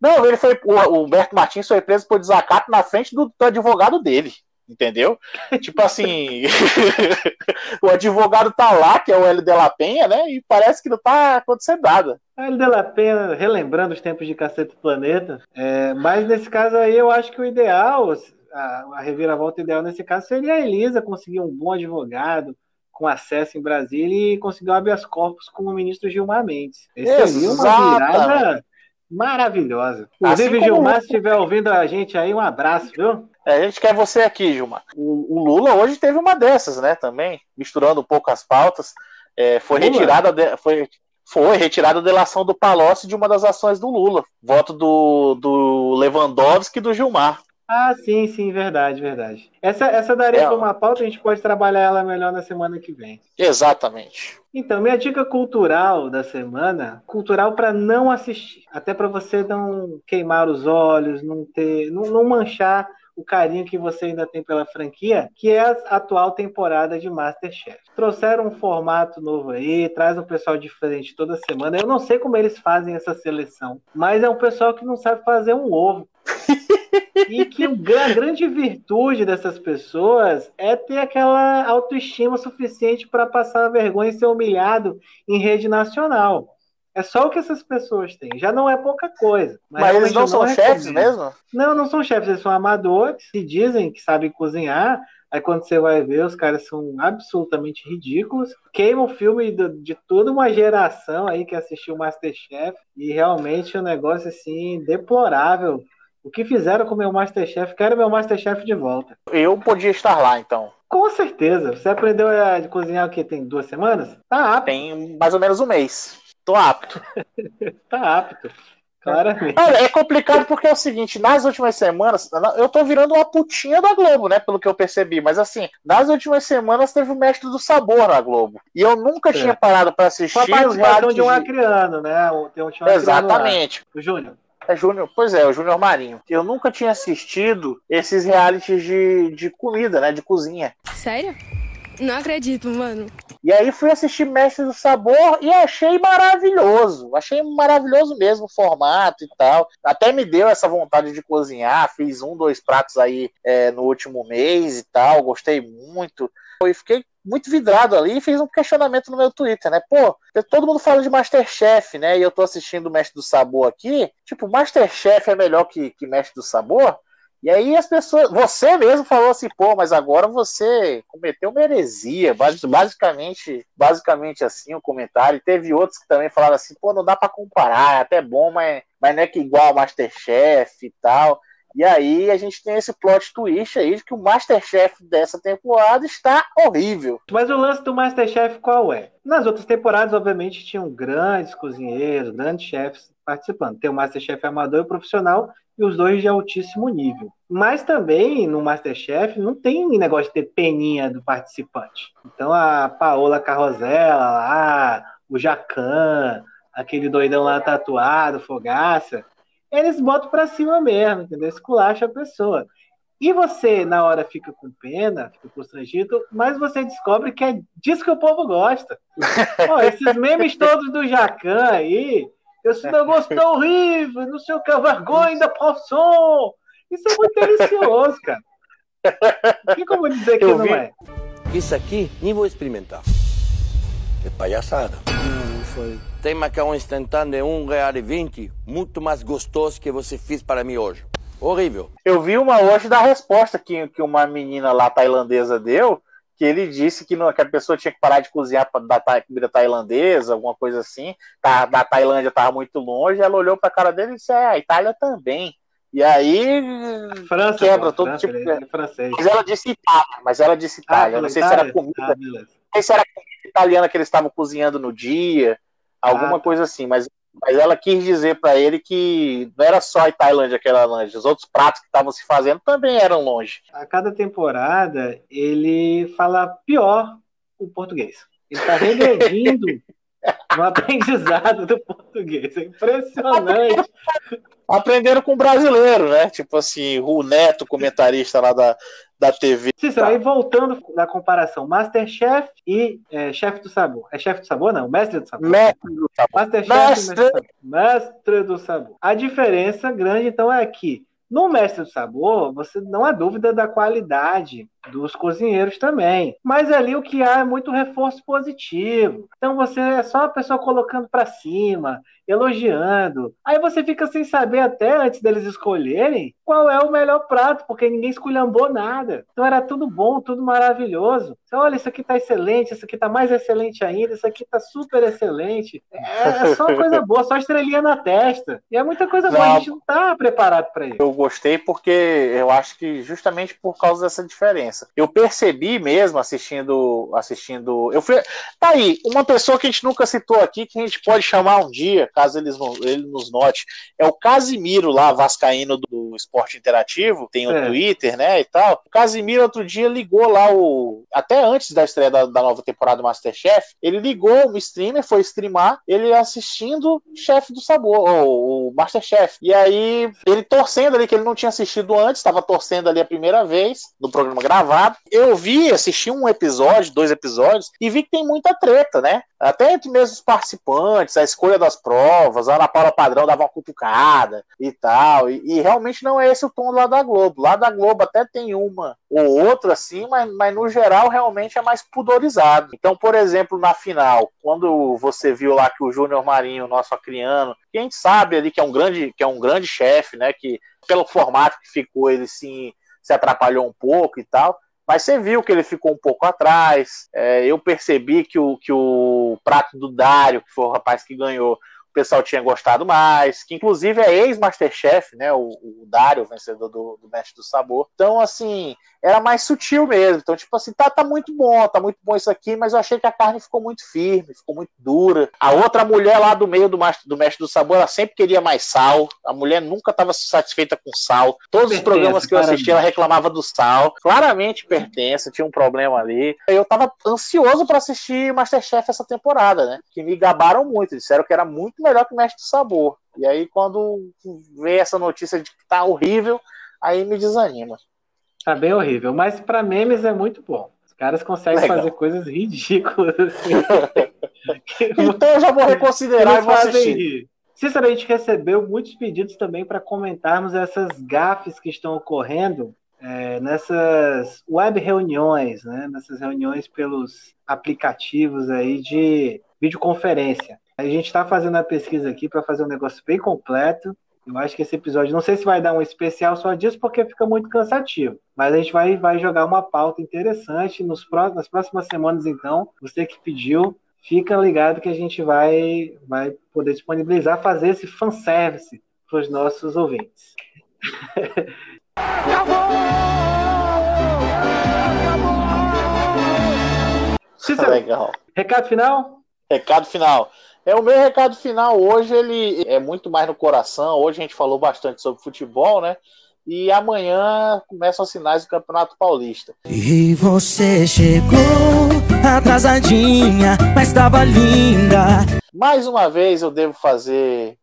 Não, ele foi. O, o Humberto Martins foi preso por desacato na frente do, do advogado dele. Entendeu? tipo assim, o advogado tá lá, que é o L de La Penha, né? E parece que não tá acontecendo nada.
O L de La Penha, relembrando os tempos de Cacete Planeta, é, mas nesse caso aí eu acho que o ideal, a, a reviravolta ideal nesse caso seria a Elisa conseguir um bom advogado, com acesso em Brasília e conseguiu habeas corpus com o ministro Gilmar Mendes. Esse seria uma virada maravilhosa. Inclusive, assim Gilmar, se estiver ouvindo a gente aí, um abraço, viu?
É, a gente quer você aqui, Gilmar. O, o, Lula hoje teve uma dessas, né, também, misturando um pouco as pautas. É, foi Lula? retirada de, foi, foi retirada a delação do Palocci de uma das ações do Lula. Voto do, do Lewandowski e do Gilmar.
Ah, sim, sim, verdade, verdade. Essa, essa daria é, para uma pauta, a gente pode trabalhar ela melhor na semana que vem.
Exatamente.
Então, minha dica cultural da semana, cultural para não assistir, até para você não queimar os olhos, não ter, não, não manchar o carinho que você ainda tem pela franquia, que é a atual temporada de Masterchef. Trouxeram um formato novo aí, traz um pessoal diferente toda semana. Eu não sei como eles fazem essa seleção, mas é um pessoal que não sabe fazer um ovo. e que a grande virtude dessas pessoas é ter aquela autoestima suficiente para passar vergonha e ser humilhado em rede nacional. É só o que essas pessoas têm. Já não é pouca coisa.
Mas, mas eles não são chefes mesmo?
Não, não são chefes. Eles são amadores, que dizem que sabem cozinhar, Aí quando você vai ver, os caras são absolutamente ridículos. Queima o filme de, de toda uma geração aí que assistiu Masterchef. E realmente é um negócio assim deplorável. O que fizeram com o meu Masterchef? Quero meu Masterchef de volta.
Eu podia estar lá, então.
Com certeza. Você aprendeu a cozinhar o que? Tem duas semanas? Tá apto.
Tem mais ou menos um mês. Tô apto.
tá apto. Claramente.
Olha, é complicado porque é o seguinte, nas últimas semanas, eu tô virando uma putinha da Globo, né? Pelo que eu percebi. Mas assim, nas últimas semanas teve o Mestre do Sabor na Globo. E eu nunca é. tinha parado para assistir
os realities. de um acriano, né? Tem um
Exatamente.
O Júnior.
É Júnior, pois é, o Júnior Marinho. Eu nunca tinha assistido esses realities de, de comida, né? De cozinha.
Sério? Não acredito, mano.
E aí fui assistir Mestre do Sabor e achei maravilhoso. Achei maravilhoso mesmo o formato e tal. Até me deu essa vontade de cozinhar. Fiz um, dois pratos aí é, no último mês e tal. Gostei muito. E fiquei muito vidrado ali e fiz um questionamento no meu Twitter, né? Pô, todo mundo fala de Masterchef, né? E eu tô assistindo o Mestre do Sabor aqui. Tipo, Masterchef é melhor que, que Mestre do Sabor? E aí as pessoas, você mesmo falou assim, pô, mas agora você cometeu uma heresia, basicamente, basicamente assim o comentário. E teve outros que também falaram assim, pô, não dá para comparar, é até bom, mas, mas não é que igual Masterchef e tal. E aí a gente tem esse plot twist aí de que o Masterchef dessa temporada está horrível.
Mas o lance do Masterchef qual é? Nas outras temporadas, obviamente, tinham grandes cozinheiros, grandes chefs participando. Tem o Masterchef amador e profissional e os dois de altíssimo nível. Mas também no Masterchef não tem negócio de ter peninha do participante. Então a Paola Carrosella lá, o Jacan, aquele doidão lá tatuado, Fogaça, eles botam para cima mesmo, entendeu? Esculacha a pessoa. E você, na hora, fica com pena, fica constrangido, mas você descobre que é disso que o povo gosta. Ó, esses memes todos do Jacan aí, esse negócio tá horrível, não sei o que, vergonha da profissão. Isso é muito delicioso, cara. Não tem como dizer que não é.
Isso aqui, nem vou experimentar. É palhaçada. Hum, foi. Tem macarrão instantâneo de 1 real e 20, muito mais gostoso que você fez para mim hoje. Horrível.
Eu vi uma hoje da resposta que, que uma menina lá tailandesa deu, que ele disse que, não, que a pessoa tinha que parar de cozinhar da comida tailandesa, alguma coisa assim. Tá, da Tailândia estava muito longe. Ela olhou para a cara dele e disse: É, a Itália também. E aí
França,
quebra
pô,
todo
França,
tipo
de. É francês.
Mas ela disse Itália, mas ela disse Itália.
Ah,
não sei
Itália?
se era comida.
Ah.
Não sei se era comida italiana que eles estavam cozinhando no dia, alguma
Ah, tá.
coisa assim, mas, mas ela quis dizer para ele que não era só a Tailândia que era longe, os outros pratos que estavam se fazendo também eram longe.
A cada temporada, ele fala pior o português. Ele está regredindo no aprendizado do português. É impressionante.
Aprenderam com o brasileiro, né? Tipo assim, o Neto, comentarista lá da, da TV.
Cícero, aí voltando da comparação Masterchef e é, Chefe do Sabor. É Chefe do Sabor, não? Mestre do Sabor.
Mestre do Sabor.
Masterchef
Mestre.
Mestre do Sabor. Mestre do Sabor. A diferença grande, então, é que no Mestre do Sabor, você não há dúvida da qualidade dos cozinheiros também. Mas ali o que há é muito reforço positivo. Então você é só a pessoa colocando para cima, elogiando. Aí você fica sem saber até antes deles escolherem qual é o melhor prato, porque ninguém esculhambou nada. Então era tudo bom, tudo maravilhoso. Você olha, isso aqui tá excelente, isso aqui tá mais excelente ainda, isso aqui tá super excelente. É, é só coisa boa, só estrelinha na testa. E é muita coisa boa,
Não.
a gente não tá preparado para isso.
Eu gostei porque eu acho que justamente por causa dessa diferença. Eu percebi mesmo assistindo. assistindo. Eu fui. Tá aí, uma pessoa que a gente nunca citou aqui, que a gente pode chamar um dia, caso eles ele nos note, é o Casimiro lá, Vascaíno do Esporte Interativo, tem o
É.
Twitter, né? E tal. O Casimiro outro dia ligou lá o. Até antes da estreia da, da nova temporada do Masterchef, ele ligou o streamer, foi streamar, ele assistindo Chefe do Sabor, ou o Masterchef. E aí, ele torcendo ali, que ele não tinha assistido antes, estava torcendo ali a primeira vez, no programa gravado. Eu vi, assisti um episódio, dois episódios, e vi que tem muita treta, né? Até entre mesmo os participantes, a escolha das provas, a Ana Paula Padrão dava uma cutucada e tal. E, e realmente não é esse o tom lá da Globo. Lá da Globo até tem uma ou outra assim, mas, mas no geral realmente é mais pudorizado. Então, por exemplo, na final, quando você viu lá que o Júnior Marinho, nosso acriano, que a gente sabe ali que é um grande, que é um grande chefe, né? Que pelo formato que ficou, ele sim se atrapalhou um pouco e tal. Mas você viu que ele ficou um pouco atrás. É, eu percebi que o, que o prato do Dário, que foi o rapaz que ganhou, o pessoal tinha gostado mais, que inclusive é ex-Masterchef, né? O, o Dário, vencedor do, do Mestre do Sabor. Então, assim, era mais sutil mesmo. Então, tipo assim, tá, tá muito bom, tá muito bom isso aqui, mas eu achei que a carne ficou muito firme, ficou muito dura. A outra mulher lá do meio do, do Mestre do Sabor, ela sempre queria mais sal. A mulher nunca estava satisfeita com sal. Todos os programas que eu assisti, ela reclamava do sal. Claramente pertence, tinha um problema ali. Eu tava ansioso para assistir Masterchef essa temporada, né? Que me gabaram muito, disseram que era muito melhor que o Mestre do Sabor. E aí, quando veio essa notícia de que tá horrível, aí me desanima.
Tá bem horrível, mas para memes é muito bom. Os caras conseguem Legal. fazer coisas ridículas assim.
então eu já vou reconsiderar e vou assistir. Rir.
Cícero, a gente recebeu muitos pedidos também para comentarmos essas gafes que estão ocorrendo é, nessas web reuniões, né? nessas reuniões pelos aplicativos aí de videoconferência. A gente está fazendo a pesquisa aqui para fazer um negócio bem completo. Eu acho que esse episódio, não sei se vai dar um especial só disso, porque fica muito cansativo. Mas a gente vai, vai jogar uma pauta interessante nos nas próximas semanas, então. Você que pediu, fica ligado que a gente vai, vai poder disponibilizar, fazer esse fanservice para os nossos ouvintes. Cícero, Legal. Recado final?
Recado final. É o meu recado final hoje, ele é muito mais no coração. Hoje a gente falou bastante sobre futebol, né? E amanhã começam os sinais do Campeonato Paulista.
E você chegou atrasadinha, mas estava linda.
Mais uma vez eu devo fazer,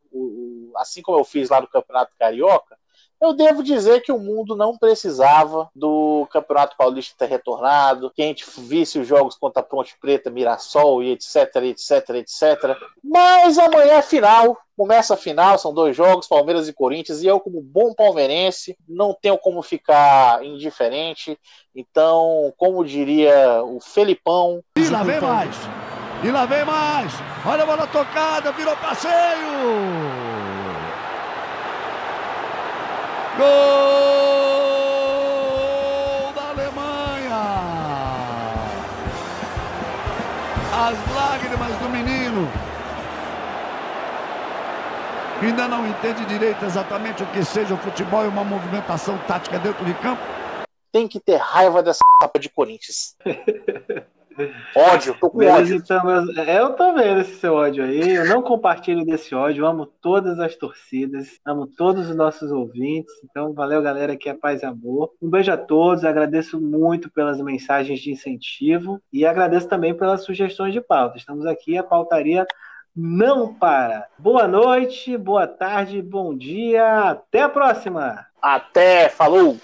assim como eu fiz lá no Campeonato Carioca, eu devo dizer que o mundo não precisava do Campeonato Paulista ter retornado, que a gente visse os jogos contra a Ponte Preta, Mirassol e etc, etc, etc. Mas amanhã é final, começa a final, são dois jogos, Palmeiras e Corinthians, e eu, como bom palmeirense, não tenho como ficar indiferente. Então, como diria o Felipão.
E lá vem mais! E lá vem mais! Olha a bola tocada, virou passeio! Gol da Alemanha! As lágrimas do menino. Ainda não entende direito exatamente o que seja o futebol e uma movimentação tática dentro de campo.
Tem que ter raiva dessa capa de Corinthians. Ódio, tô com Beleza, ódio.
Então, eu, tô vendo esse seu ódio aí. Eu não compartilho desse ódio. Eu amo todas as torcidas, amo todos os nossos ouvintes. Então, valeu, galera, que é paz e amor. Um beijo a todos. Agradeço muito pelas mensagens de incentivo e agradeço também pelas sugestões de pauta. Estamos aqui, a pautaria não para. Boa noite, boa tarde, bom dia. Até a próxima.
Até, falou!